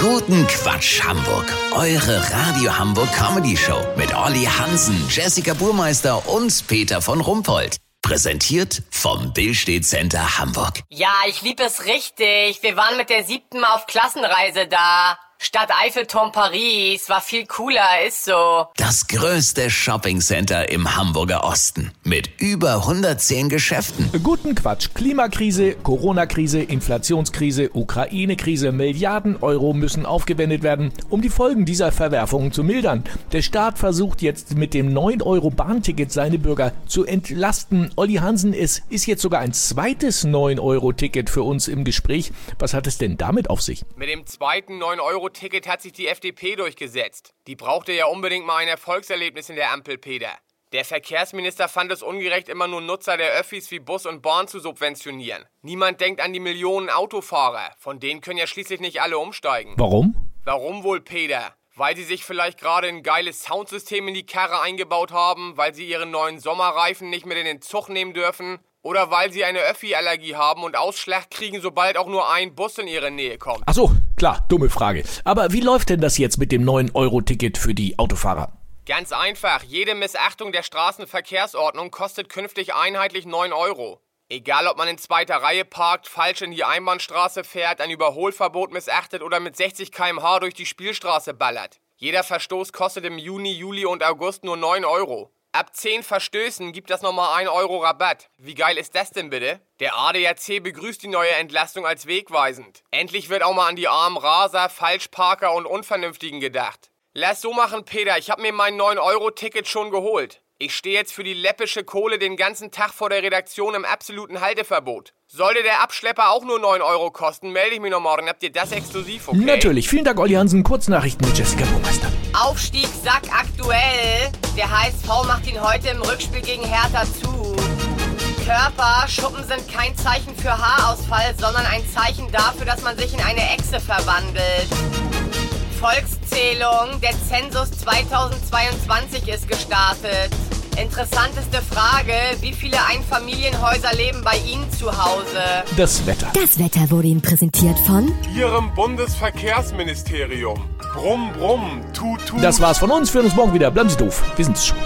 Guten Quatsch Hamburg. Eure Radio Hamburg Comedy Show mit Olli Hansen, Jessica Burmeister und Peter von Rumpold. Präsentiert vom Billstedt Center Hamburg. Ja, ich lieb es richtig. Wir waren mit der siebten auf Klassenreise da. Stadt Eiffelturm Paris war viel cooler, ist so. Das größte Shoppingcenter im Hamburger Osten mit über 110 Geschäften. Guten Quatsch. Klimakrise, Corona-Krise, Inflationskrise, Ukraine-Krise. Milliarden Euro müssen aufgewendet werden, um die Folgen dieser Verwerfungen zu mildern. Der Staat versucht jetzt mit dem 9-Euro-Bahnticket seine Bürger zu entlasten. Olli Hansen, es ist jetzt sogar ein zweites 9-Euro-Ticket für uns im Gespräch. Was hat es denn damit auf sich? Mit dem zweiten 9-Euro-Ticket hat sich die FDP durchgesetzt. Die brauchte ja unbedingt mal ein Erfolgserlebnis in der Ampel, Peter. Der Verkehrsminister fand es ungerecht, immer nur Nutzer der Öffis wie Bus und Bahn zu subventionieren. Niemand denkt an die Millionen Autofahrer. Von denen können ja schließlich nicht alle umsteigen. Warum? Warum wohl, Peter? Weil sie sich vielleicht gerade ein geiles Soundsystem in die Karre eingebaut haben, weil sie ihren neuen Sommerreifen nicht mit in den Zug nehmen dürfen oder weil sie eine Öffi-Allergie haben und Ausschlag kriegen, sobald auch nur ein Bus in ihre Nähe kommt. Ach so, klar, dumme Frage. Aber wie läuft denn das jetzt mit dem 9-Euro-Ticket für die Autofahrer? Ganz einfach, jede Missachtung der Straßenverkehrsordnung kostet künftig einheitlich 9 Euro. Egal, ob man in zweiter Reihe parkt, falsch in die Einbahnstraße fährt, ein Überholverbot missachtet oder mit 60 km/h durch die Spielstraße ballert. Jeder Verstoß kostet im Juni, Juli und August nur 9 Euro. Ab 10 Verstößen gibt das nochmal 1 Euro Rabatt. Wie geil ist das denn bitte? Der ADAC begrüßt die neue Entlastung als wegweisend. Endlich wird auch mal an die armen Raser, Falschparker und Unvernünftigen gedacht. Lass so machen, Peter. Ich hab mir mein 9-Euro-Ticket schon geholt. Ich stehe jetzt für die läppische Kohle den ganzen Tag vor der Redaktion im absoluten Halteverbot. Sollte der Abschlepper auch nur 9 Euro kosten, melde ich mich noch morgen. Habt ihr das exklusiv, okay? Natürlich. Vielen Dank, Olli Hansen. Kurznachrichten mit Jessica Burmeister. Aufstieg Sack aktuell. Der HSV macht ihn heute im Rückspiel gegen Hertha zu. Körper, Schuppen sind kein Zeichen für Haarausfall, sondern ein Zeichen dafür, dass man sich in eine Echse verwandelt. Volkszählung, der Zensus 2022 ist gestartet. Interessanteste Frage, wie viele Einfamilienhäuser leben bei Ihnen zu Hause? Das Wetter. Das Wetter wurde Ihnen präsentiert von Ihrem Bundesverkehrsministerium. Brumm, brumm, tut, tut. Das war's von uns. Wir hören uns morgen wieder. Bleiben Sie doof. Wir sind's schon.